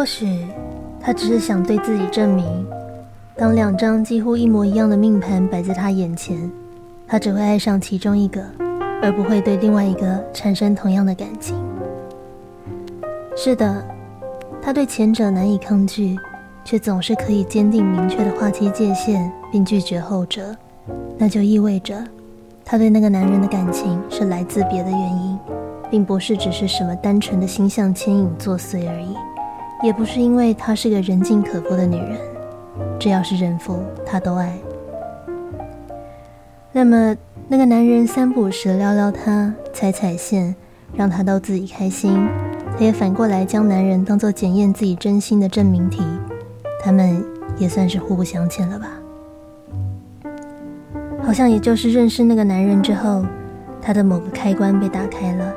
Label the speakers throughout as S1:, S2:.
S1: 或许他只是想对自己证明，当两张几乎一模一样的命盘摆在他眼前，他只会爱上其中一个，而不会对另外一个产生同样的感情。是的，他对前者难以抗拒，却总是可以坚定明确的划清界限，并拒绝后者。那就意味着，他对那个男人的感情是来自别的原因，并不是只是什么单纯的心象牵引作祟而已，也不是因为她是个人尽可夫的女人。只要是人夫，她都爱。那么，那个男人三不五时撩撩她，踩踩线，让她逗自己开心。她也反过来将男人当做检验自己真心的证明题，他们也算是互不相欠了吧？好像也就是认识那个男人之后，他的某个开关被打开了，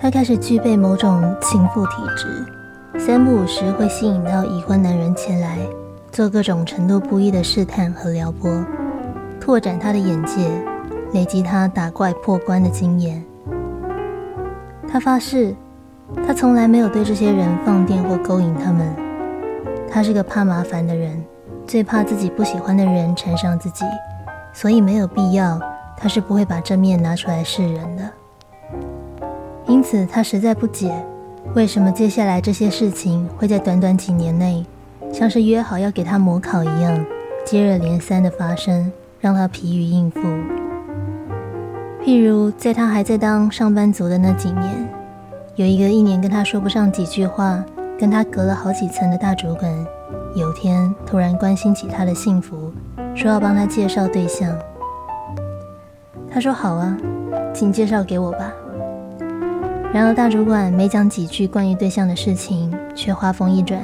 S1: 他开始具备某种情妇体质，三不五时会吸引到已婚男人前来，做各种程度不一的试探和撩拨，拓展他的眼界，累积他打怪破关的经验。他发誓，他从来没有对这些人放电或勾引他们。他是个怕麻烦的人，最怕自己不喜欢的人缠上自己，所以没有必要，他是不会把正面拿出来示人的。因此，他实在不解，为什么接下来这些事情会在短短几年内，像是约好要给他模考一样，接二连三的发生，让他疲于应付。譬如，在他还在当上班族的那几年，有一个一年跟他说不上几句话、跟他隔了好几层的大主管，有天突然关心起他的幸福，说要帮他介绍对象。他说：“好啊，请介绍给我吧。”然而，大主管没讲几句关于对象的事情，却话锋一转，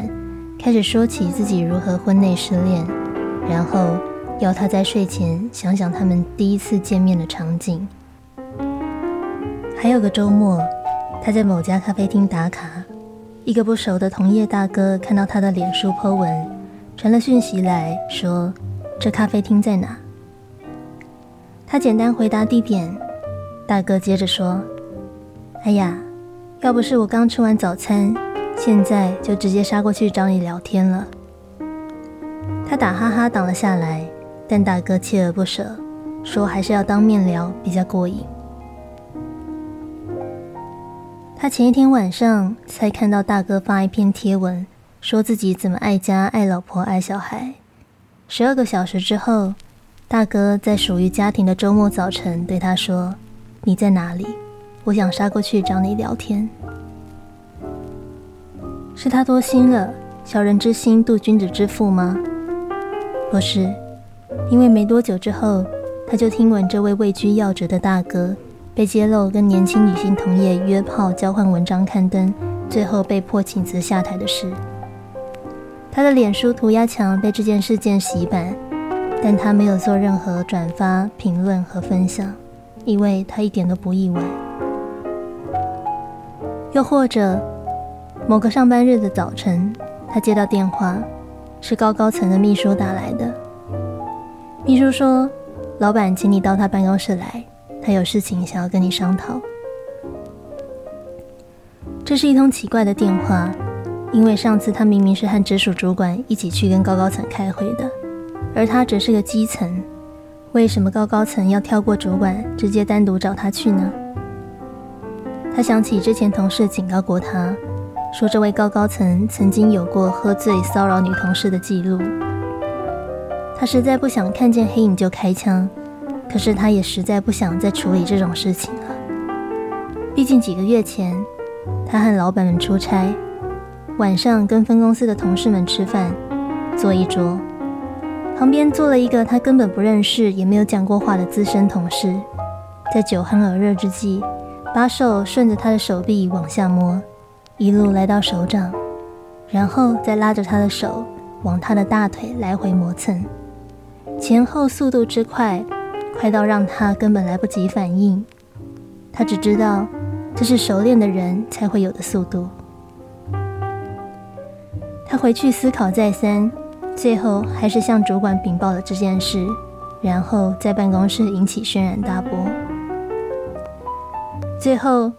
S1: 开始说起自己如何婚内失恋，然后要他在睡前想想他们第一次见面的场景。还有个周末，他在某家咖啡厅打卡，一个不熟的同业大哥看到他的脸书 po 文，传了讯息来说：“这咖啡厅在哪？”他简单回答地点，大哥接着说：“哎呀，要不是我刚吃完早餐，现在就直接杀过去找你聊天了。”他打哈哈挡了下来，但大哥锲而不舍，说还是要当面聊比较过瘾。他前一天晚上才看到大哥发一篇贴文，说自己怎么爱家、爱老婆、爱小孩。十二个小时之后，大哥在属于家庭的周末早晨对他说：“你在哪里？我想杀过去找你聊天。”是他多心了，小人之心度君子之腹吗？不是，因为没多久之后，他就听闻这位位居要职的大哥。被揭露跟年轻女性同业约炮、交换文章刊登，最后被迫请辞下台的事。他的脸书涂鸦墙被这件事件洗版，但他没有做任何转发、评论和分享，因为他一点都不意外。又或者，某个上班日的早晨，他接到电话，是高高层的秘书打来的。秘书说：“老板，请你到他办公室来。”他有事情想要跟你商讨。这是一通奇怪的电话，因为上次他明明是和直属主管一起去跟高高层开会的，而他只是个基层，为什么高高层要跳过主管，直接单独找他去呢？他想起之前同事警告过他，说这位高高层曾经有过喝醉骚扰女同事的记录。他实在不想看见黑影就开枪。可是他也实在不想再处理这种事情了。毕竟几个月前，他和老板们出差，晚上跟分公司的同事们吃饭，坐一桌，旁边坐了一个他根本不认识也没有讲过话的资深同事，在酒酣耳热之际，把手顺着他的手臂往下摸，一路来到手掌，然后再拉着他的手往他的大腿来回磨蹭，前后速度之快。快到让他根本来不及反应，他只知道这是熟练的人才会有的速度。他回去思考再三，最后还是向主管禀报了这件事，然后在办公室引起轩然大波。最后，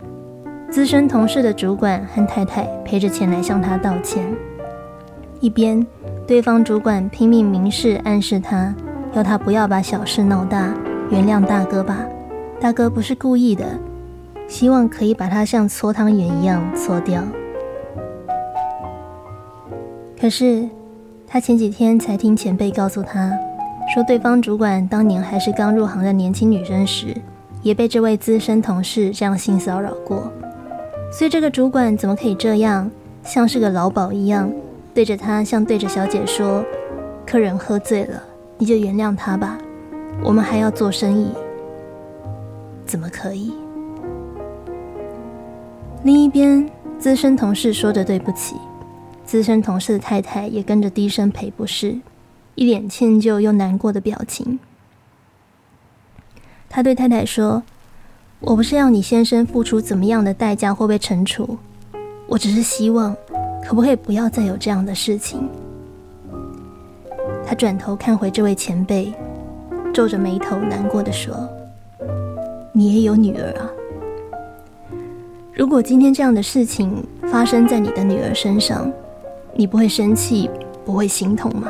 S1: 资深同事的主管和太太陪着前来向他道歉，一边对方主管拼命明示暗示他，要他不要把小事闹大，原谅大哥吧，大哥不是故意的，希望可以把他像搓汤圆一样搓掉。可是他前几天才听前辈告诉他，说对方主管当年还是刚入行的年轻女生时。也被这位资深同事这样性骚扰过，所以这个主管怎么可以这样，像是个老鸨一样，对着他像对着小姐说：“客人喝醉了，你就原谅他吧，我们还要做生意，怎么可以？”另一边，资深同事说着对不起，资深同事的太太也跟着低声赔不是，一脸歉疚又难过的表情。他对太太说：“我不是要你先生付出怎么样的代价或被惩处，我只是希望，可不可以不要再有这样的事情。”他转头看回这位前辈，皱着眉头难过的说：“你也有女儿啊，如果今天这样的事情发生在你的女儿身上，你不会生气，不会心痛吗？”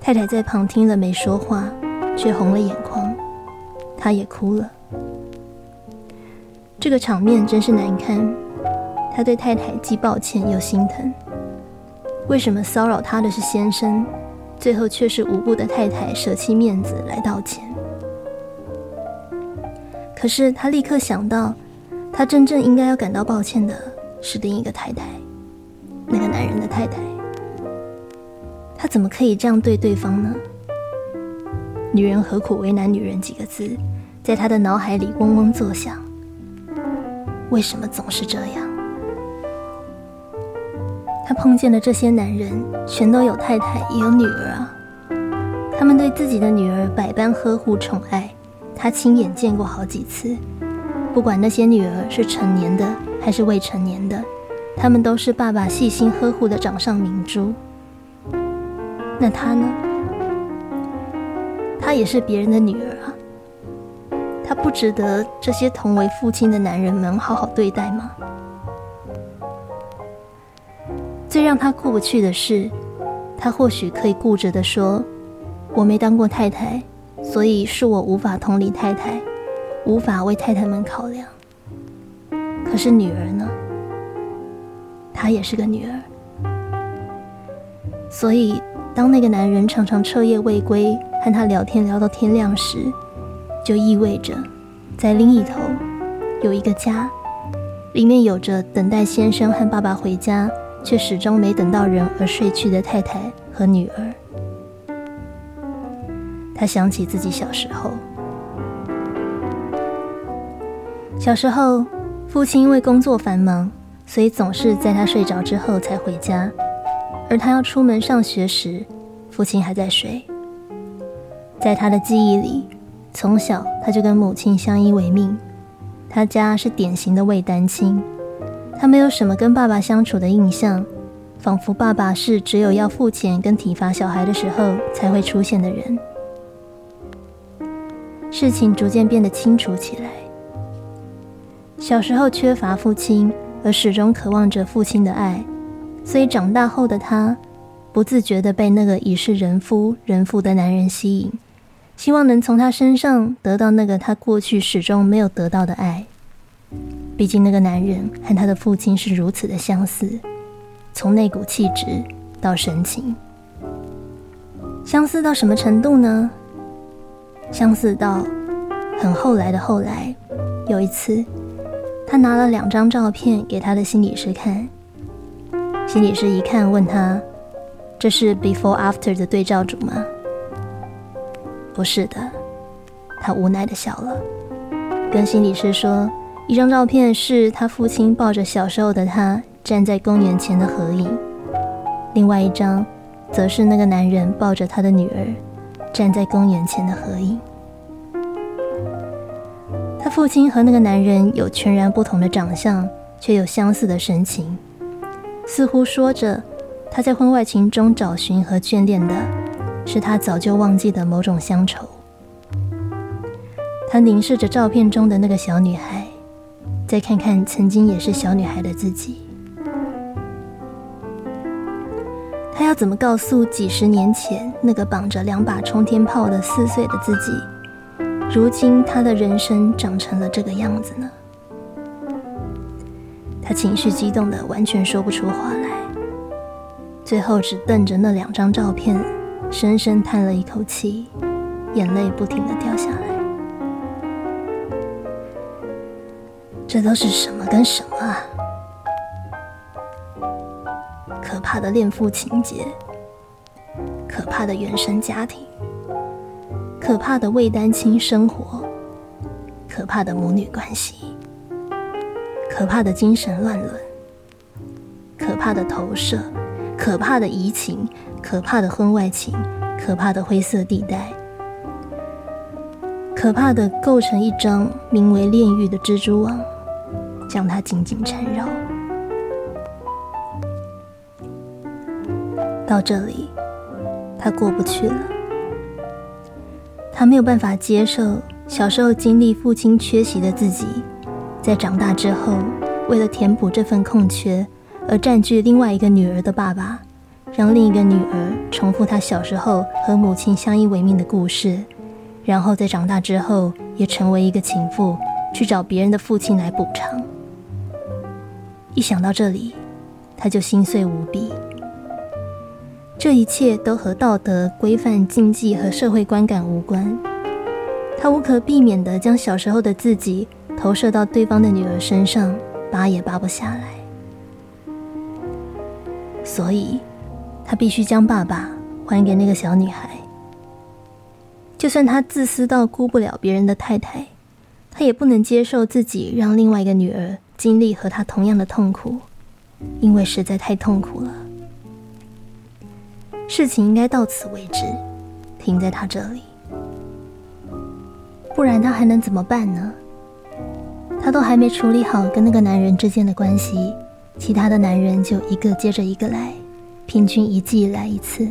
S1: 太太在旁听了没说话。却红了眼眶，他也哭了。这个场面真是难堪。他对太太既抱歉又心疼。为什么骚扰他的是先生，最后却是无辜的太太舍弃面子来道歉？可是他立刻想到，他真正应该要感到抱歉的是另一个太太，那个男人的太太。他怎么可以这样对对方呢？女人何苦为难女人？几个字，在他的脑海里嗡嗡作响。为什么总是这样？他碰见的这些男人，全都有太太，也有女儿啊。他们对自己的女儿百般呵护宠爱，他亲眼见过好几次。不管那些女儿是成年的还是未成年的，他们都是爸爸细心呵护的掌上明珠。那他呢？也是别人的女儿啊，她不值得这些同为父亲的男人们好好对待吗？最让他过不去的是，他或许可以固执的说：“我没当过太太，所以是我无法同理太太，无法为太太们考量。”可是女儿呢？她也是个女儿，所以当那个男人常常彻夜未归。和他聊天聊到天亮时，就意味着在另一头有一个家，里面有着等待先生和爸爸回家，却始终没等到人而睡去的太太和女儿。他想起自己小时候，小时候父亲因为工作繁忙，所以总是在他睡着之后才回家，而他要出门上学时，父亲还在睡。在他的记忆里，从小他就跟母亲相依为命。他家是典型的未单亲，他没有什么跟爸爸相处的印象，仿佛爸爸是只有要付钱跟体罚小孩的时候才会出现的人。事情逐渐变得清楚起来。小时候缺乏父亲，而始终渴望着父亲的爱，所以长大后的他，不自觉地被那个已是人夫人父的男人吸引。希望能从他身上得到那个他过去始终没有得到的爱。毕竟那个男人和他的父亲是如此的相似，从那股气质到神情，相似到什么程度呢？相似到很后来的后来，有一次，他拿了两张照片给他的心理师看，心理师一看问他：“这是 before after 的对照组吗？”不是的，他无奈的笑了，跟心理师说，一张照片是他父亲抱着小时候的他站在公园前的合影，另外一张则是那个男人抱着他的女儿站在公园前的合影。他父亲和那个男人有全然不同的长相，却有相似的神情，似乎说着他在婚外情中找寻和眷恋的。是他早就忘记的某种乡愁。他凝视着照片中的那个小女孩，再看看曾经也是小女孩的自己。他要怎么告诉几十年前那个绑着两把冲天炮的四岁的自己，如今他的人生长成了这个样子呢？他情绪激动的完全说不出话来，最后只瞪着那两张照片，深深叹了一口气，眼泪不停的掉下来。这都是什么跟什么啊？可怕的恋父情节，可怕的原生家庭，可怕的未单亲生活，可怕的母女关系，可怕的精神乱伦，可怕的投射，可怕的移情，可怕的婚外情，可怕的灰色地带，可怕的构成一张名为炼狱的蜘蛛网，将它紧紧缠绕。到这里，他过不去了。他没有办法接受小时候经历父亲缺席的自己，在长大之后，为了填补这份空缺而占据另外一个女儿的爸爸，让另一个女儿重复她小时候和母亲相依为命的故事，然后在长大之后也成为一个情妇，去找别人的父亲来补偿。一想到这里，他就心碎无比。这一切都和道德规范、禁忌和社会观感无关。他无可避免地将小时候的自己投射到对方的女儿身上，拔也拔不下来。所以，他必须将爸爸还给那个小女孩。就算他自私到顾不了别人的太太，他也不能接受自己让另外一个女儿经历和他同样的痛苦，因为实在太痛苦了。事情应该到此为止，停在他这里，不然他还能怎么办呢？他都还没处理好跟那个男人之间的关系，其他的男人就一个接着一个来，平均一季来一次。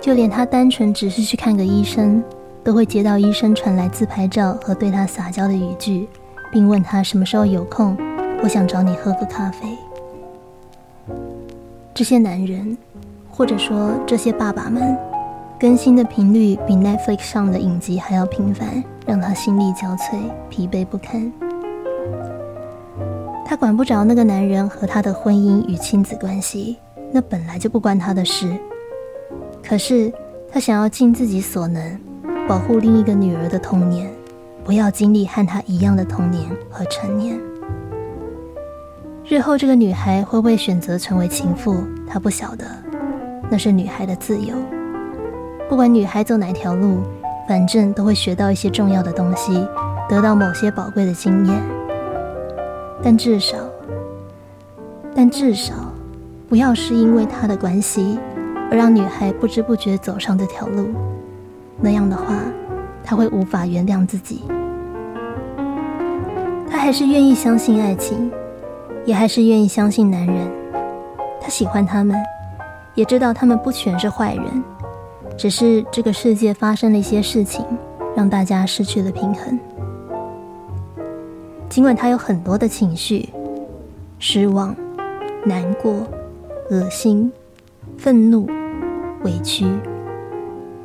S1: 就连他单纯只是去看个医生，都会接到医生传来自拍照和对他撒娇的语句，并问他什么时候有空，我想找你喝个咖啡。这些男人。或者说，这些爸爸们更新的频率比 Netflix 上的影集还要频繁，让他心力交瘁、疲惫不堪。他管不着那个男人和他的婚姻与亲子关系，那本来就不关他的事。可是他想要尽自己所能，保护另一个女儿的童年，不要经历和他一样的童年和成年。日后这个女孩会不会选择成为情妇，他不晓得。那是女孩的自由。不管女孩走哪条路，反正都会学到一些重要的东西，得到某些宝贵的经验。但至少，但至少，不要是因为他的关系而让女孩不知不觉走上这条路。那样的话，他会无法原谅自己。他还是愿意相信爱情，也还是愿意相信男人。他喜欢他们。也知道他们不全是坏人，只是这个世界发生了一些事情，让大家失去了平衡。尽管他有很多的情绪，失望、难过、恶心、愤怒、委屈，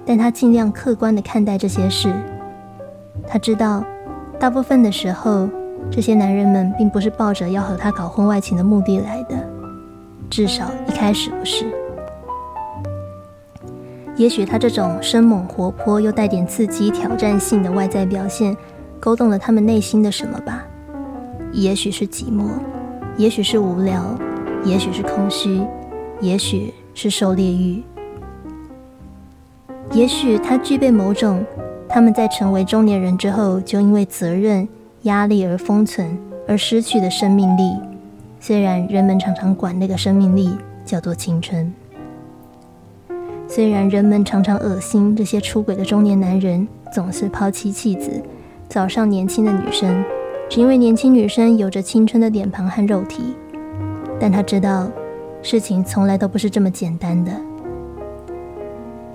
S1: 但他尽量客观的看待这些事。他知道，大部分的时候，这些男人们并不是抱着要和他搞婚外情的目的来的，至少一开始不是。也许他这种生猛活泼又带点刺激挑战性的外在表现，勾动了他们内心的什么吧？也许是寂寞，也许是无聊，也许是空虚，也许是狩猎欲。也许他具备某种他们在成为中年人之后就因为责任压力而封存而失去的生命力。虽然人们常常管那个生命力叫做青春。虽然人们常常恶心这些出轨的中年男人，总是抛妻弃子，早上年轻的女生，只因为年轻女生有着青春的脸庞和肉体，但他知道，事情从来都不是这么简单的。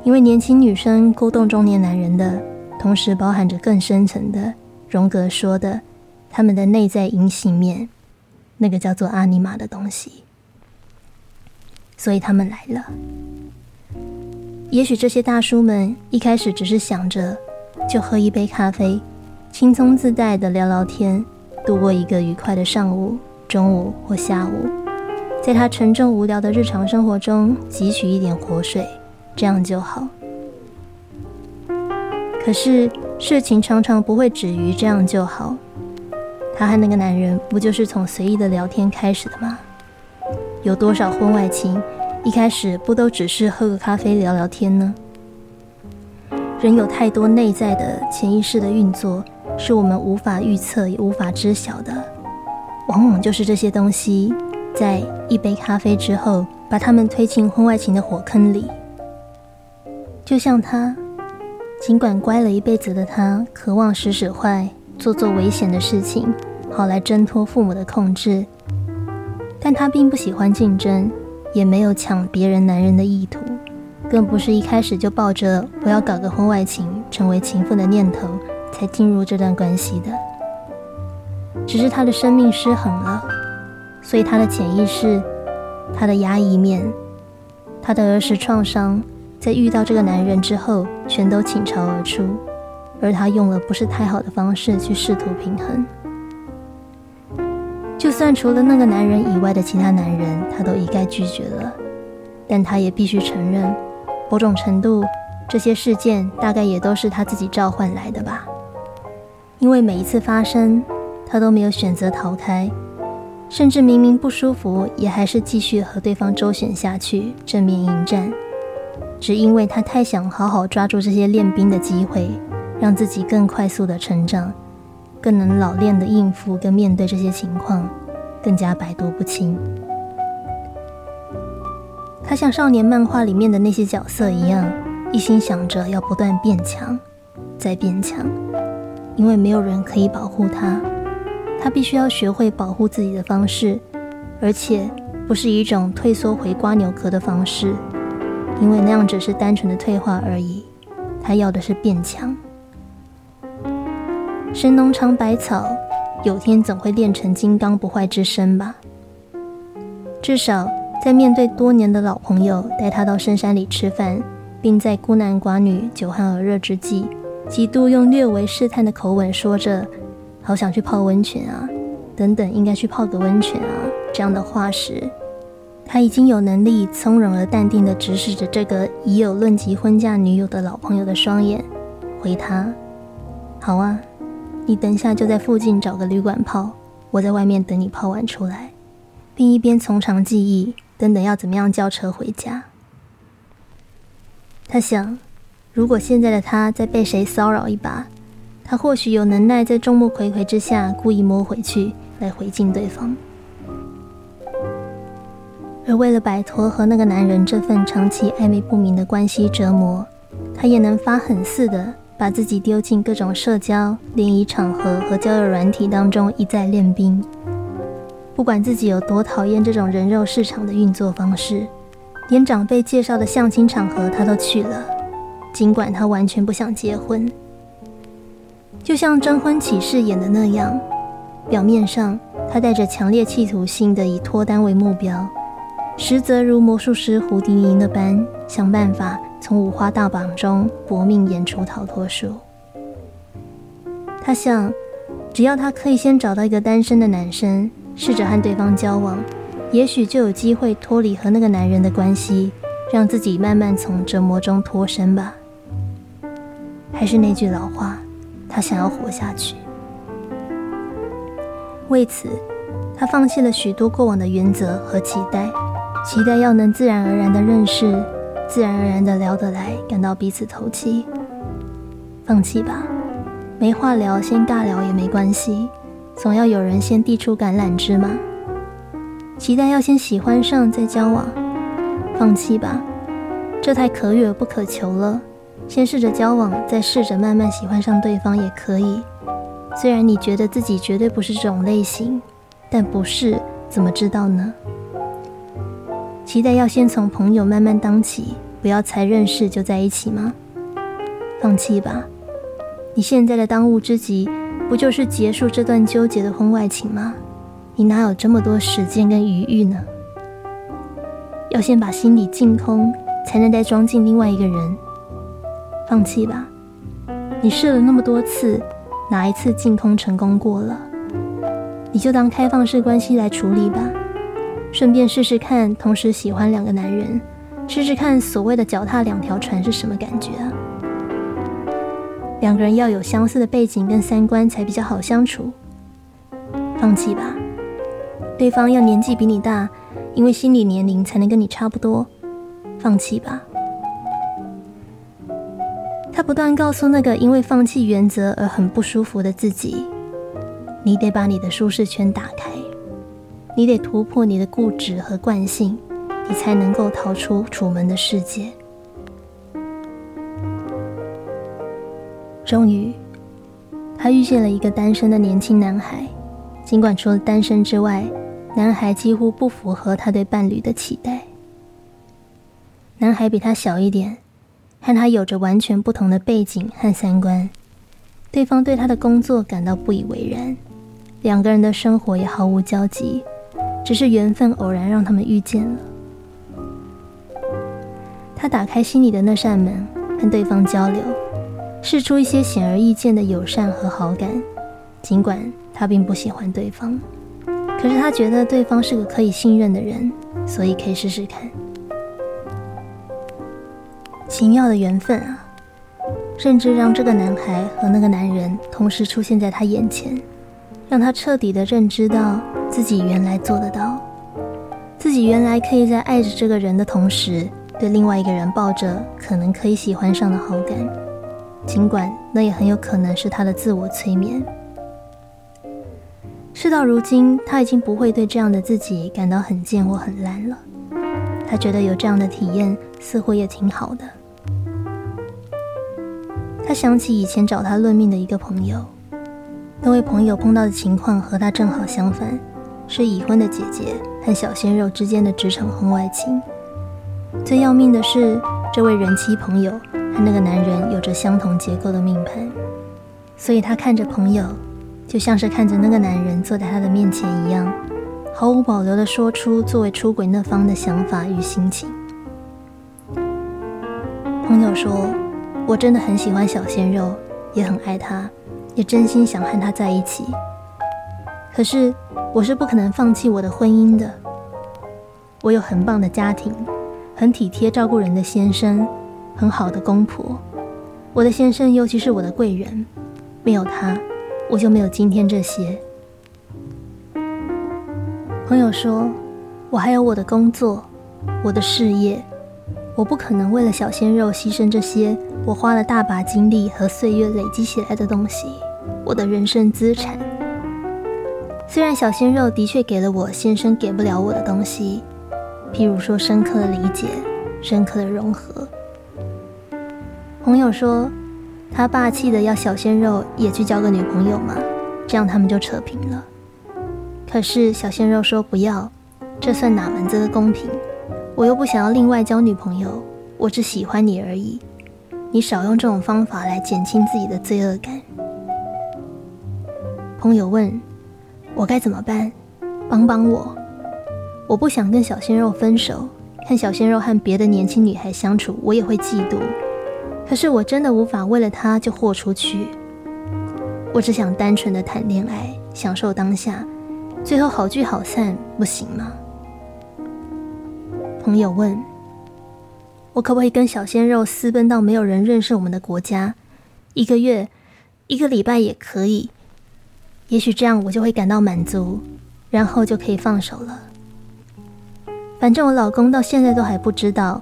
S1: 因为年轻女生勾动中年男人的，同时包含着更深层的荣格说的他们的内在阴性面，那个叫做阿尼玛的东西。所以他们来了。也许这些大叔们一开始只是想着，就喝一杯咖啡，轻松自在的聊聊天，度过一个愉快的上午、中午或下午，在他沉重无聊的日常生活中汲取一点活水，这样就好。可是事情常常不会止于这样就好。他和那个男人不就是从随意的聊天开始的吗？有多少婚外情，一开始不都只是喝个咖啡聊聊天呢？人有太多内在的潜意识的运作，是我们无法预测也无法知晓的。往往就是这些东西，在一杯咖啡之后，把他们推进婚外情的火坑里。就像他，尽管乖了一辈子的他，渴望使使坏，做做危险的事情，好来挣脱父母的控制。但他并不喜欢竞争，也没有抢别人男人的意图，更不是一开始就抱着我要搞个婚外情、成为情妇的念头才进入这段关系的。只是他的生命失衡了，所以他的潜意识、他的压抑面、他的儿时创伤，在遇到这个男人之后，全都倾巢而出，而他用了不是太好的方式去试图平衡。就算除了那个男人以外的其他男人，他都一概拒绝了，但他也必须承认，某种程度，这些事件大概也都是他自己召唤来的吧。因为每一次发生，他都没有选择逃开，甚至明明不舒服，也还是继续和对方周旋下去，正面迎战。只因为他太想好好抓住这些练兵的机会，让自己更快速的成长。更能老练的应付跟面对这些情况，更加百毒不侵。他像少年漫画里面的那些角色一样，一心想着要不断变强，再变强。因为没有人可以保护他，他必须要学会保护自己的方式，而且不是一种退缩回瓜牛壳的方式，因为那样只是单纯的退化而已。他要的是变强。神农尝百草，有天总会练成金刚不坏之身吧。至少在面对多年的老朋友带他到深山里吃饭，并在孤男寡女、酒酣耳热之际，几度用略为试探的口吻说着“好想去泡温泉啊”等等，应该去泡个温泉啊这样的话时，他已经有能力从容而淡定地直视着这个已有论及婚嫁女友的老朋友的双眼，回他：“好啊。”你等下就在附近找个旅馆泡，我在外面等你泡完出来，并一边从长计议，等等要怎么样叫车回家。他想，如果现在的他再被谁骚扰一把，他或许有能耐在众目睽睽之下故意摸回去，来回敬对方。而为了摆脱和那个男人这份长期暧昧不明的关系折磨，他也能发狠似的。把自己丢进各种社交联谊场合和交友软体当中，一再练兵。不管自己有多讨厌这种人肉市场的运作方式，连长辈介绍的相亲场合他都去了。尽管他完全不想结婚，就像征婚启事演的那样，表面上他带着强烈企图性的以脱单为目标，实则如魔术师胡迪尼那般想办法。从五花大绑中搏命演出逃脱术。他想，只要他可以先找到一个单身的男生，试着和对方交往，也许就有机会脱离和那个男人的关系，让自己慢慢从折磨中脱身吧。还是那句老话，他想要活下去。为此，他放弃了许多过往的原则和期待，期待要能自然而然的认识。自然而然的聊得来，感到彼此投契。放弃吧，没话聊，先尬聊也没关系，总要有人先递出橄榄枝嘛。期待要先喜欢上再交往，放弃吧，这太可遇而不可求了。先试着交往，再试着慢慢喜欢上对方也可以。虽然你觉得自己绝对不是这种类型，但不是怎么知道呢？期待要先从朋友慢慢当起。不要才认识就在一起吗？放弃吧，你现在的当务之急，不就是结束这段纠结的婚外情吗？你哪有这么多时间跟余裕呢？要先把心里净空，才能再装进另外一个人。放弃吧，你试了那么多次，哪一次净空成功过了？你就当开放式关系来处理吧，顺便试试看，同时喜欢两个男人，试试看所谓的脚踏两条船是什么感觉啊？两个人要有相似的背景跟三观才比较好相处。放弃吧，对方要年纪比你大。因为心理年龄才能跟你差不多，放弃吧。他不断告诉那个因为放弃原则而很不舒服的自己：“你得把你的舒适圈打开，你得突破你的固执和惯性，你才能够逃出楚门的世界。”终于，他遇见了一个单身的年轻男孩，尽管除了单身之外。男孩几乎不符合他对伴侣的期待。男孩比他小一点，和他有着完全不同的背景和三观。对方对他的工作感到不以为然，两个人的生活也毫无交集，只是缘分偶然让他们遇见了。他打开心里的那扇门，和对方交流，试出一些显而易见的友善和好感，尽管他并不喜欢对方。可是他觉得对方是个可以信任的人，所以可以试试看。奇妙的缘分啊，甚至让这个男孩和那个男人同时出现在他眼前，让他彻底的认知到自己原来做得到，自己原来可以在爱着这个人的同时，对另外一个人抱着可能可以喜欢上的好感，尽管那也很有可能是他的自我催眠。事到如今，他已经不会对这样的自己感到很贱或很烂了。他觉得有这样的体验似乎也挺好的。他想起以前找他论命的一个朋友，那位朋友碰到的情况和他正好相反，是已婚的姐姐和小鲜肉之间的职场婚外情。最要命的是，这位人妻朋友和那个男人有着相同结构的命盘，所以他看着朋友。就像是看着那个男人坐在他的面前一样，毫无保留地说出作为出轨那方的想法与心情。朋友说：“我真的很喜欢小鲜肉，也很爱他，也真心想和他在一起。可是我是不可能放弃我的婚姻的。我有很棒的家庭，很体贴照顾人的先生，很好的公婆。我的先生尤其是我的贵人，没有他。”我就没有今天这些。朋友说，我还有我的工作，我的事业，我不可能为了小鲜肉牺牲这些我花了大把精力和岁月累积起来的东西，我的人生资产。虽然小鲜肉的确给了我先生给不了我的东西，譬如说深刻的理解、深刻的融合。朋友说。他霸气的要小鲜肉也去交个女朋友嘛，这样他们就扯平了。可是小鲜肉说不要，这算哪门子的公平？我又不想要另外交女朋友，我只喜欢你而已。你少用这种方法来减轻自己的罪恶感。朋友问我该怎么办？帮帮我！我不想跟小鲜肉分手，看小鲜肉和别的年轻女孩相处，我也会嫉妒。可是我真的无法为了他就豁出去。我只想单纯的谈恋爱，享受当下，最后好聚好散，不行吗？朋友问：“我可不可以跟小鲜肉私奔到没有人认识我们的国家，一个月、一个礼拜也可以？也许这样我就会感到满足，然后就可以放手了。反正我老公到现在都还不知道，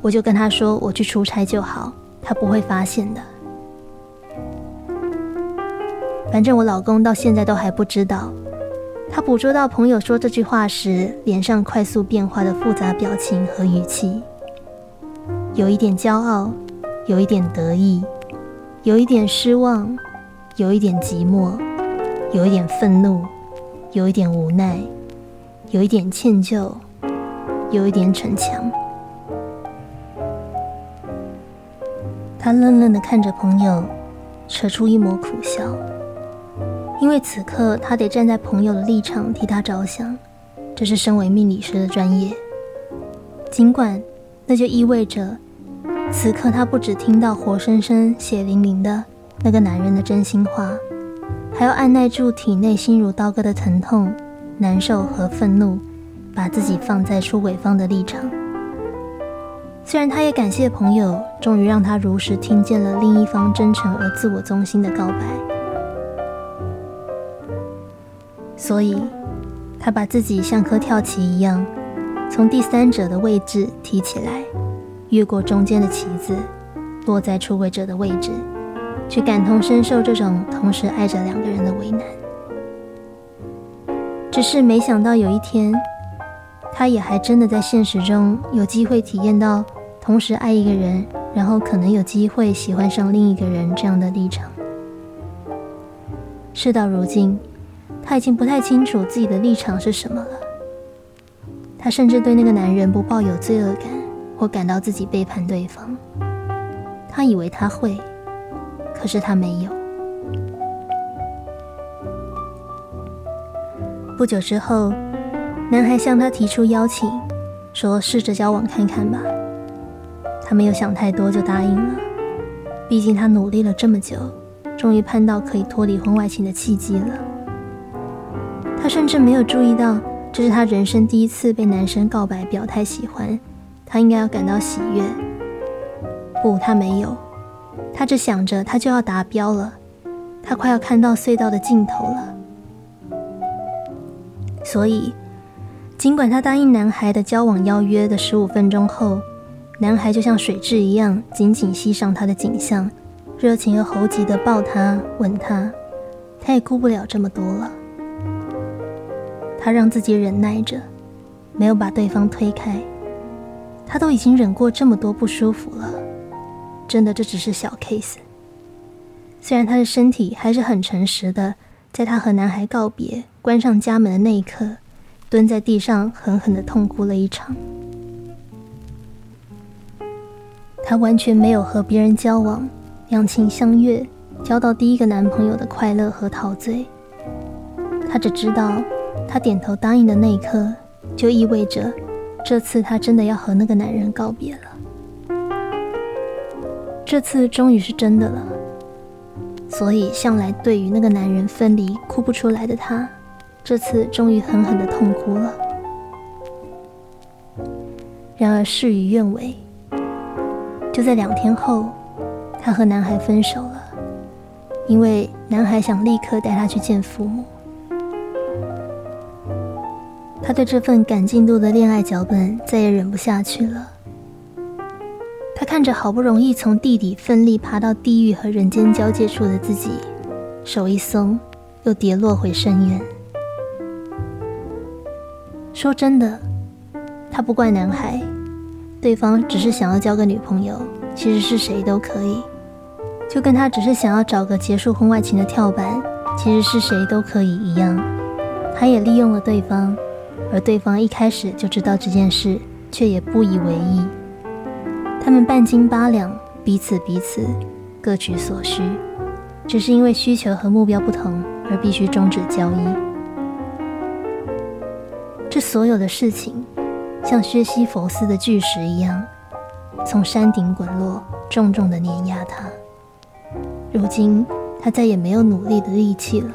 S1: 我就跟他说我去出差就好。”他不会发现的。反正我老公到现在都还不知道。他捕捉到朋友说这句话时脸上快速变化的复杂表情和语气，有一点骄傲，有一点得意，有一点失望，有一点寂寞，有一点愤怒，有一点无奈，有一点歉疚，有一点逞强。他愣愣的看着朋友，扯出一抹苦笑，因为此刻他得站在朋友的立场替他着想，这是身为命理师的专业。尽管那就意味着，此刻他不只听到活生生、血淋淋的那个男人的真心话，还要按耐住体内心如刀割的疼痛、难受和愤怒，把自己放在出轨方的立场。虽然他也感谢朋友，终于让他如实听见了另一方真诚而自我中心的告白，所以他把自己像颗跳棋一样，从第三者的位置提起来，越过中间的棋子，落在出轨者的位置，去感同身受这种同时爱着两个人的为难。只是没想到有一天，他也还真的在现实中有机会体验到。同时爱一个人，然后可能有机会喜欢上另一个人，这样的立场。事到如今，他已经不太清楚自己的立场是什么了。他甚至对那个男人不抱有罪恶感，或感到自己背叛对方。他以为他会，可是他没有。不久之后，男孩向他提出邀请，说：“试着交往看看吧。”他没有想太多就答应了，毕竟他努力了这么久，终于盼到可以脱离婚外情的契机了。他甚至没有注意到，这是他人生第一次被男生告白表态喜欢，他应该要感到喜悦。不，他没有，他只想着他就要达标了，他快要看到隧道的尽头了。所以，尽管他答应男孩的交往邀约的十五分钟后。男孩就像水蛭一样，紧紧吸上她的颈项，热情又猴急地抱她、吻她。他也顾不了这么多了，他让自己忍耐着，没有把对方推开。他都已经忍过这么多不舒服了，真的这只是小 case。虽然他的身体还是很诚实的，在他和男孩告别、关上家门的那一刻，蹲在地上狠狠的痛哭了一场。她完全没有和别人交往、两情相悦、交到第一个男朋友的快乐和陶醉。她只知道，她点头答应的那一刻，就意味着这次她真的要和那个男人告别了。这次终于是真的了，所以向来对于那个男人分离哭不出来的她，这次终于狠狠的痛哭了。然而事与愿违。就在两天后，他和男孩分手了，因为男孩想立刻带他去见父母。他对这份赶进度的恋爱脚本再也忍不下去了。他看着好不容易从地底奋力爬到地狱和人间交界处的自己，手一松，又跌落回深渊。说真的，他不怪男孩。对方只是想要交个女朋友，其实是谁都可以，就跟他只是想要找个结束婚外情的跳板，其实是谁都可以一样。他也利用了对方，而对方一开始就知道这件事，却也不以为意。他们半斤八两，彼此彼此，各取所需，只是因为需求和目标不同而必须终止交易。这所有的事情。像薛西佛斯的巨石一样，从山顶滚落，重重的碾压他。如今，他再也没有努力的力气了。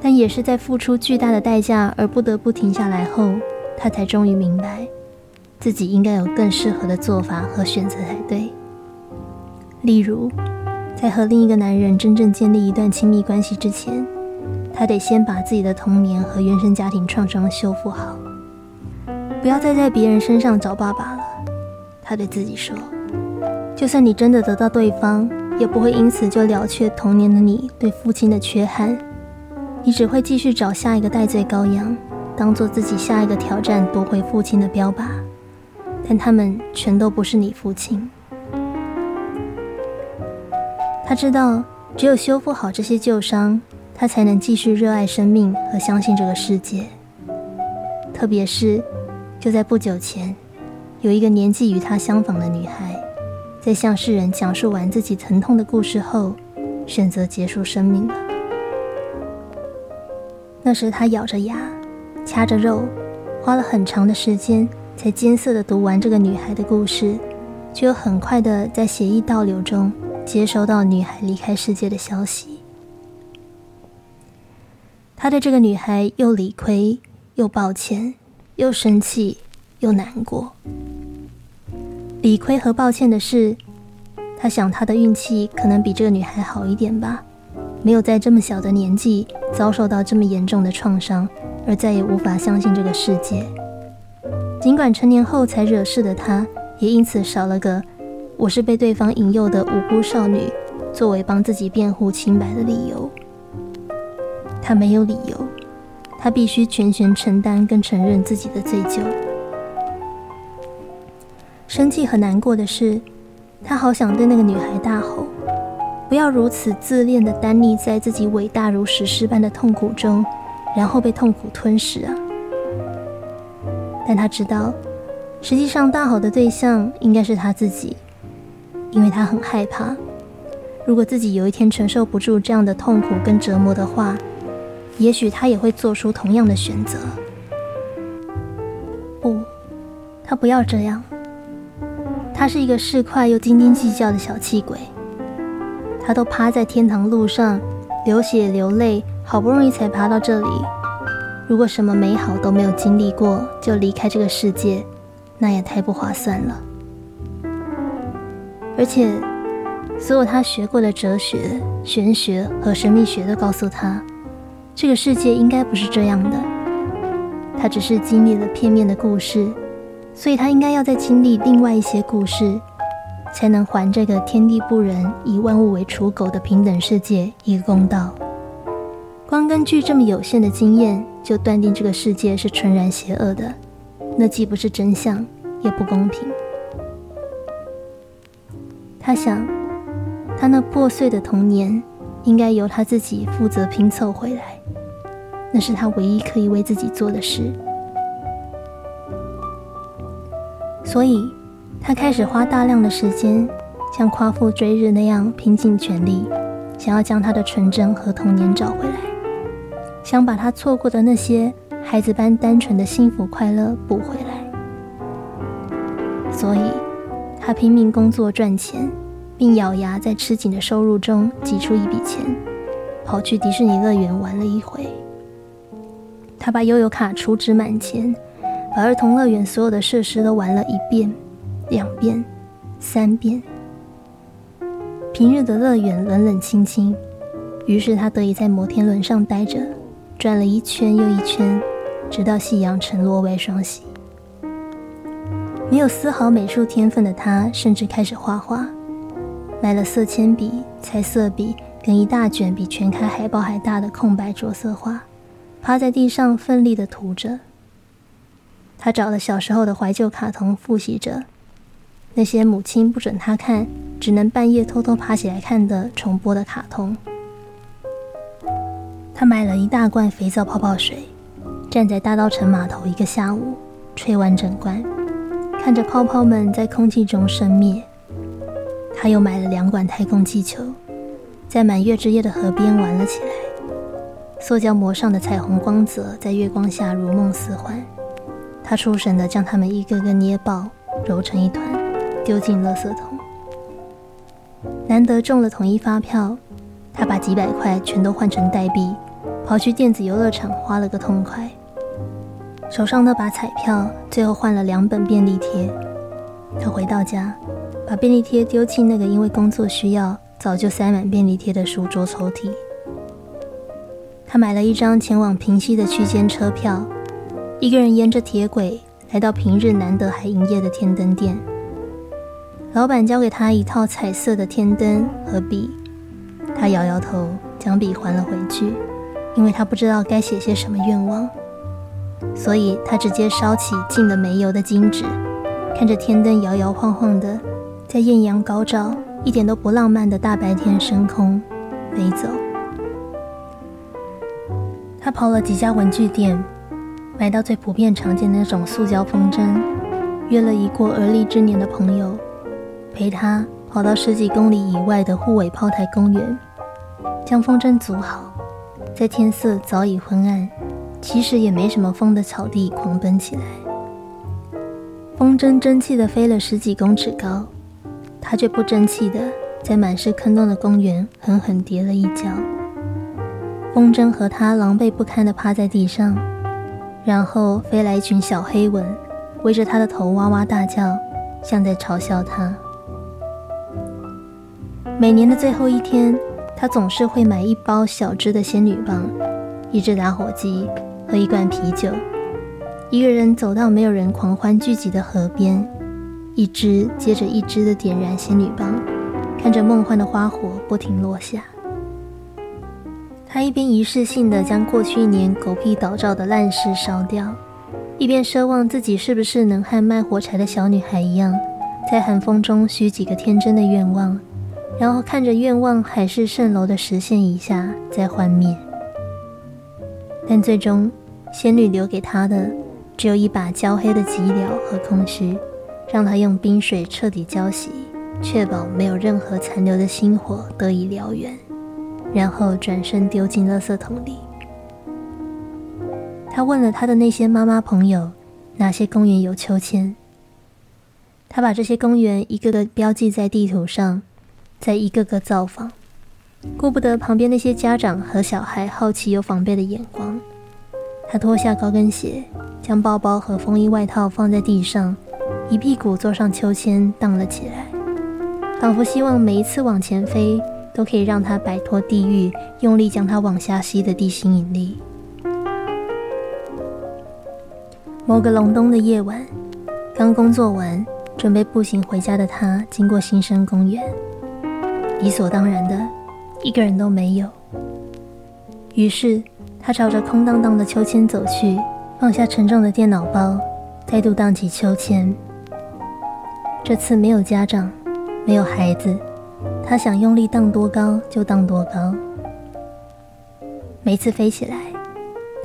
S1: 但也是在付出巨大的代价而不得不停下来后，他才终于明白，自己应该有更适合的做法和选择才对。例如，在和另一个男人真正建立一段亲密关系之前，他得先把自己的童年和原生家庭创伤修复好。不要再在别人身上找爸爸了，他对自己说。就算你真的得到对方，也不会因此就了却童年的你对父亲的缺憾。你只会继续找下一个戴罪羔羊，当做自己下一个挑战夺回父亲的标靶。但他们全都不是你父亲。他知道，只有修复好这些旧伤，他才能继续热爱生命和相信这个世界。特别是。就在不久前，有一个年纪与他相仿的女孩，在向世人讲述完自己疼痛的故事后，选择结束生命了。那时他咬着牙，掐着肉，花了很长的时间才艰涩的读完这个女孩的故事，却又很快的在血液倒流中接收到女孩离开世界的消息。他对这个女孩又理亏，又抱歉，又生气，又难过。理亏和抱歉的是，他想他的运气可能比这个女孩好一点吧。没有在这么小的年纪遭受到这么严重的创伤，而再也无法相信这个世界。尽管成年后才惹事的他，也因此少了个“我是被对方引诱的无辜少女”作为帮自己辩护清白的理由。他没有理由，他必须全权承担跟承认自己的罪疚。生气和难过的是，他好想对那个女孩大吼。不要如此自恋的单溺在自己伟大如史诗般的痛苦中，然后被痛苦吞噬啊！但他知道，实际上大好的对象应该是他自己，因为他很害怕，如果自己有一天承受不住这样的痛苦跟折磨的话，也许他也会做出同样的选择。不，他不要这样。他是一个市侩又斤斤计较的小气鬼。他都趴在天堂路上流血流泪，好不容易才爬到这里。如果什么美好都没有经历过就离开这个世界，那也太不划算了。而且，所有他学过的哲学、玄学和神秘学都告诉他，这个世界应该不是这样的。他只是经历了片面的故事，所以他应该要再经历另外一些故事。才能还这个天地不仁、以万物为刍狗的平等世界一个公道。光根据这么有限的经验就断定这个世界是纯然邪恶的，那既不是真相，也不公平。他想，他那破碎的童年应该由他自己负责拼凑回来，那是他唯一可以为自己做的事。所以。他开始花大量的时间，像夸父追日那样拼尽全力，想要将他的纯真和童年找回来，想把他错过的那些孩子般单纯的幸福快乐补回来。所以，他拼命工作赚钱，并咬牙在吃紧的收入中挤出一笔钱，跑去迪士尼乐园玩了一回。他把悠游卡储值满钱，把儿童乐园所有的设施都玩了一遍。两遍，三遍。平日的乐园冷冷清清，于是他得以在摩天轮上待着，转了一圈又一圈，直到夕阳沉落为双喜。没有丝毫美术天分的他，甚至开始画画，买了色铅笔、彩色笔跟一大卷比全开海报还大的空白着色画，趴在地上奋力地涂着。他找了小时候的怀旧卡通复习着。那些母亲不准他看，只能半夜偷偷爬起来看的重播的卡通。他买了一大罐肥皂泡泡水，站在大稻城码头一个下午，吹完整罐，看着泡泡们在空气中生灭。他又买了两管太空气球，在满月之夜的河边玩了起来。塑胶膜上的彩虹光泽在月光下如梦似幻。他出神地将它们一个个捏爆，揉成一团。丢进垃圾桶。难得中了统一发票，他把几百块全都换成代币，跑去电子游乐场花了个痛快。手上那把彩票，最后换了两本便利贴。他回到家，把便利贴丢进那个因为工作需要早就塞满便利贴的书桌抽屉。他买了一张前往平西的区间车票，一个人沿着铁轨来到平日难得还营业的天灯店。老板交给他一套彩色的天灯和笔，他摇摇头，将笔还了回去，因为他不知道该写些什么愿望，所以他直接烧起浸了煤油的金纸，看着天灯摇摇晃晃的在艳阳高照、一点都不浪漫的大白天升空飞走。他跑了几家文具店，买到最普遍常见的那种塑胶风筝，约了已过而立之年的朋友。陪他跑到十几公里以外的护尾炮台公园，将风筝组好，在天色早已昏暗，其实也没什么风的草地狂奔起来。风筝争气的飞了十几公尺高，他却不争气的在满是坑洞的公园狠狠跌了一跤。风筝和他狼狈不堪的趴在地上，然后飞来一群小黑蚊，围着他的头哇哇大叫，像在嘲笑他。每年的最后一天，他总是会买一包小支的仙女棒、一支打火机和一罐啤酒，一个人走到没有人狂欢聚集的河边，一支接着一支的点燃仙女棒，看着梦幻的花火不停落下。他一边仪式性的将过去一年狗屁倒灶的烂事烧掉，一边奢望自己是不是能和卖火柴的小女孩一样，在寒风中许几个天真的愿望。然后看着愿望海市蜃楼的实现一下，再幻灭。但最终，仙女留给他的只有一把焦黑的寂寥和空虚，让他用冰水彻底浇洗，确保没有任何残留的星火得以燎原，然后转身丢进垃圾桶里。他问了他的那些妈妈朋友，哪些公园有秋千。他把这些公园一个个标记在地图上。在一个个造访，顾不得旁边那些家长和小孩好奇又防备的眼光，他脱下高跟鞋，将包包和风衣外套放在地上，一屁股坐上秋千荡了起来，仿佛希望每一次往前飞都可以让他摆脱地狱用力将他往下吸的地心引力。某个隆冬的夜晚，刚工作完，准备步行回家的他，经过新生公园。理所当然的，一个人都没有。于是，他朝着空荡荡的秋千走去，放下沉重的电脑包，再度荡起秋千。这次没有家长，没有孩子，他想用力荡多高就荡多高。每次飞起来，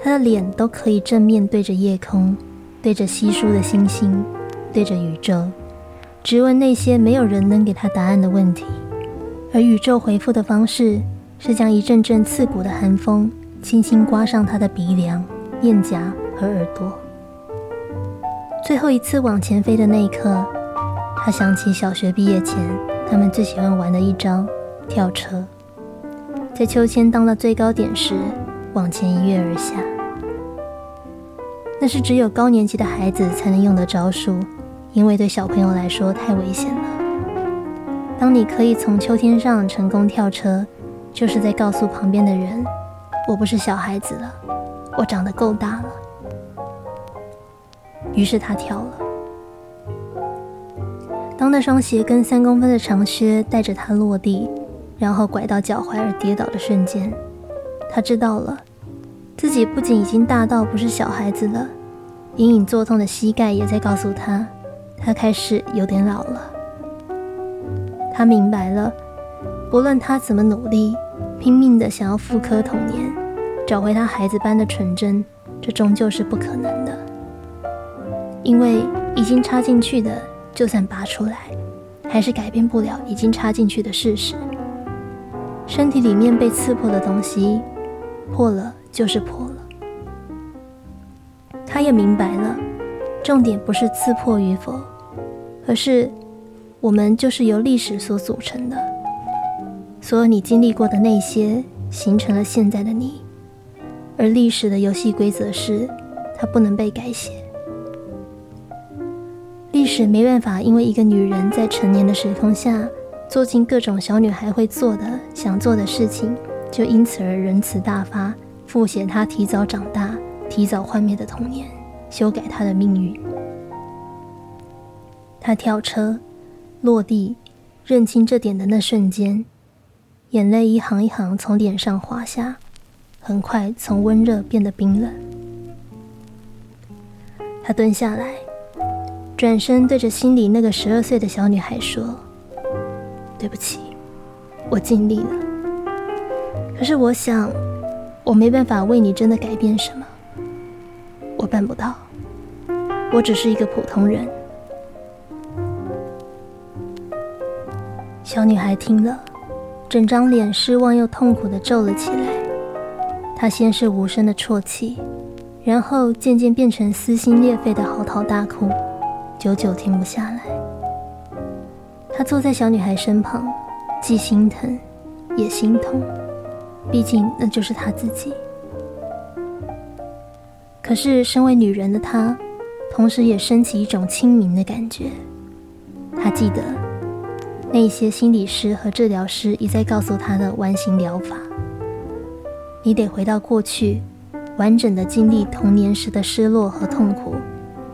S1: 他的脸都可以正面对着夜空，对着稀疏的星星，对着宇宙，直问那些没有人能给他答案的问题。而宇宙回复的方式是将一阵阵刺骨的寒风轻轻刮上他的鼻梁、面颊和耳朵。最后一次往前飞的那一刻，他想起小学毕业前他们最喜欢玩的一招——跳车，在秋千荡到最高点时往前一跃而下。那是只有高年级的孩子才能用的招数，因为对小朋友来说太危险了。当你可以从秋天上成功跳车，就是在告诉旁边的人：“我不是小孩子了，我长得够大了。”于是他跳了。当那双鞋跟三公分的长靴带着他落地，然后拐到脚踝而跌倒的瞬间，他知道了，自己不仅已经大到不是小孩子了，隐隐作痛的膝盖也在告诉他，他开始有点老了。他明白了，不论他怎么努力，拼命的想要复刻童年，找回他孩子般的纯真，这终究是不可能的。因为已经插进去的，就算拔出来，还是改变不了已经插进去的事实。身体里面被刺破的东西，破了就是破了。他也明白了，重点不是刺破与否，而是。我们就是由历史所组成的，所有你经历过的那些，形成了现在的你。而历史的游戏规则是，它不能被改写。历史没办法因为一个女人在成年的时空下，做尽各种小女孩会做的、想做的事情，就因此而仁慈大发，复写她提早长大、提早幻灭的童年，修改她的命运。她跳车。落地，认清这点的那瞬间，眼泪一行一行从脸上滑下，很快从温热变得冰冷。他蹲下来，转身对着心里那个十二岁的小女孩说：“对不起，我尽力了。可是我想，我没办法为你真的改变什么，我办不到。我只是一个普通人。”小女孩听了，整张脸失望又痛苦的皱了起来。她先是无声的啜泣，然后渐渐变成撕心裂肺的嚎啕大哭，久久停不下来。她坐在小女孩身旁，既心疼，也心痛，毕竟那就是她自己。可是，身为女人的她，同时也升起一种清明的感觉。她记得那些心理师和治疗师一再告诉他的完形疗法：你得回到过去，完整的经历童年时的失落和痛苦，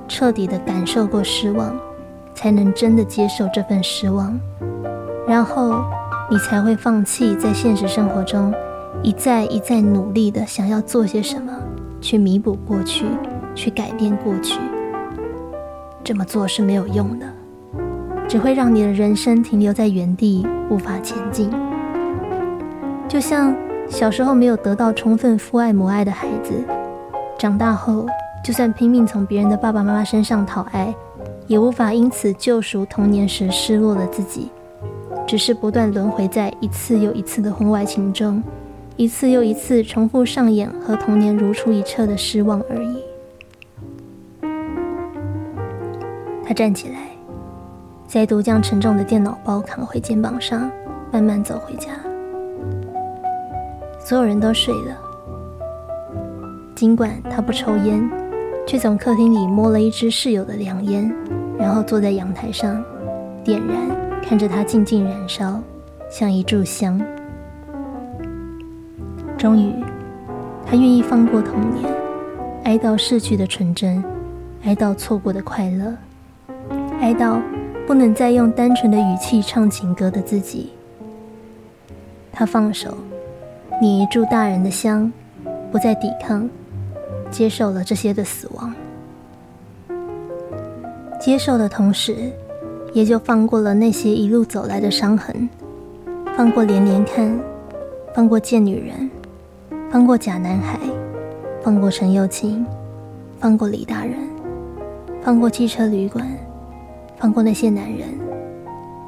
S1: 彻底的感受过失望，才能真的接受这份失望，然后你才会放弃在现实生活中一再一再努力的想要做些什么。去弥补过去，去改变过去，这么做是没有用的，只会让你的人生停留在原地，无法前进。就像小时候没有得到充分父爱母爱的孩子，长大后就算拼命从别人的爸爸妈妈身上讨爱，也无法因此救赎童年时失落的自己，只是不断轮回在一次又一次的婚外情中。一次又一次重复上演，和童年如出一辙的失望而已。他站起来，再度将沉重的电脑包扛回肩膀上，慢慢走回家。所有人都睡了，尽管他不抽烟，却从客厅里摸了一支室友的凉烟，然后坐在阳台上，点燃，看着它静静燃烧，像一炷香。终于，他愿意放过童年，哀悼逝去的纯真，哀悼错过的快乐，哀悼不能再用单纯的语气唱情歌的自己。他放手，你一炷大人的香，不再抵抗，接受了这些的死亡。接受的同时，也就放过了那些一路走来的伤痕，放过连连看，放过贱女人。放过假男孩，放过陈幼卿，放过李大人，放过汽车旅馆，放过那些男人，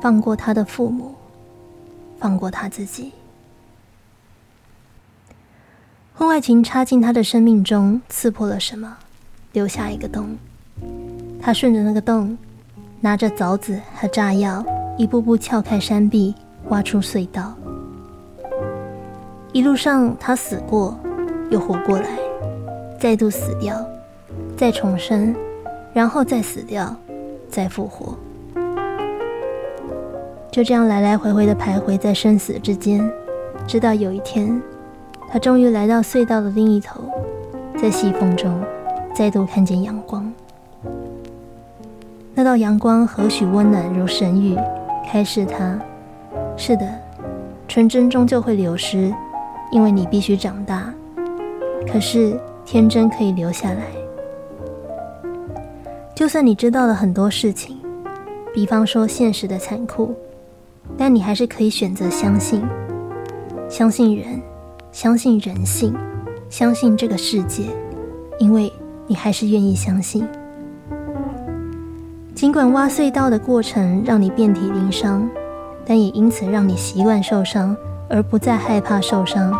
S1: 放过他的父母，放过他自己。婚外情插进他的生命中，刺破了什么，留下一个洞。他顺着那个洞，拿着凿子和炸药，一步步撬开山壁，挖出隧道。一路上，他死过，又活过来，再度死掉，再重生，然后再死掉，再复活，就这样来来回回的徘徊在生死之间，直到有一天，他终于来到隧道的另一头，在细缝中再度看见阳光。那道阳光何许温暖如神谕，开示他：是的，纯真终究会流失。因为你必须长大，可是天真可以留下来。就算你知道了很多事情，比方说现实的残酷，但你还是可以选择相信，相信人，相信人性，相信这个世界，因为你还是愿意相信。尽管挖隧道的过程让你遍体鳞伤，但也因此让你习惯受伤。而不再害怕受伤，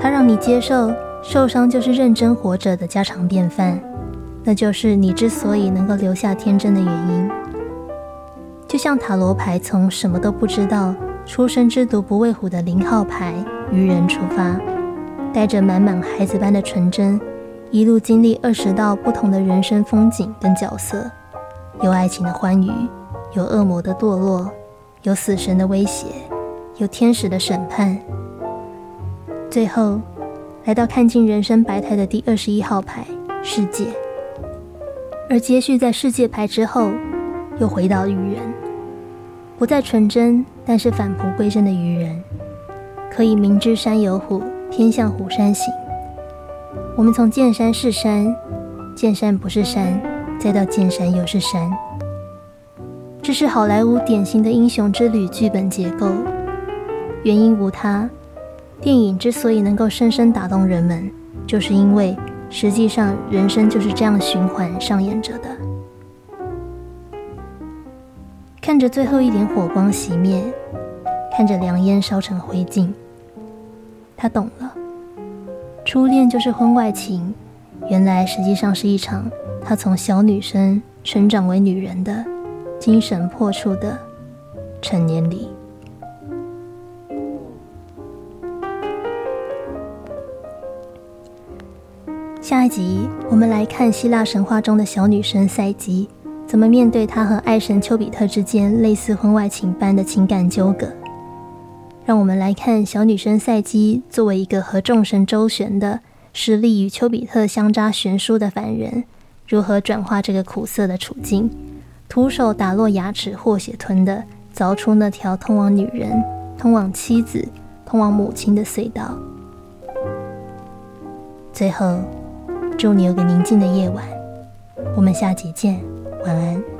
S1: 它让你接受受伤就是认真活着的家常便饭，那就是你之所以能够留下天真的原因。就像塔罗牌从什么都不知道，出生之犊不畏虎的零号牌愚人出发，带着满满孩子般的纯真，一路经历二十道不同的人生风景跟角色，有爱情的欢愉，有恶魔的堕落，有死神的威胁。有天使的审判，最后来到看尽人生百态的第二十一号牌世界，而接续在世界牌之后，又回到愚人，不再纯真，但是返璞归真的愚人，可以明知山有虎，偏向虎山行。我们从见山是山，见山不是山，再到见山又是山，这是好莱坞典型的英雄之旅剧本结构。原因无他，电影之所以能够深深打动人们，就是因为实际上人生就是这样循环上演着的。看着最后一点火光熄灭，看着凉烟烧成灰烬，他懂了，初恋就是婚外情，原来实际上是一场他从小女生成长为女人的精神破处的成年礼。下一集，我们来看希腊神话中的小女生赛姬怎么面对她和爱神丘比特之间类似婚外情般的情感纠葛。让我们来看小女生赛姬作为一个和众神周旋的实力与丘比特相差悬殊的凡人，如何转化这个苦涩的处境，徒手打落牙齿或血吞的凿出那条通往女人、通往妻子、通往母亲的隧道。最后。祝你有个宁静的夜晚，我们下集见，晚安。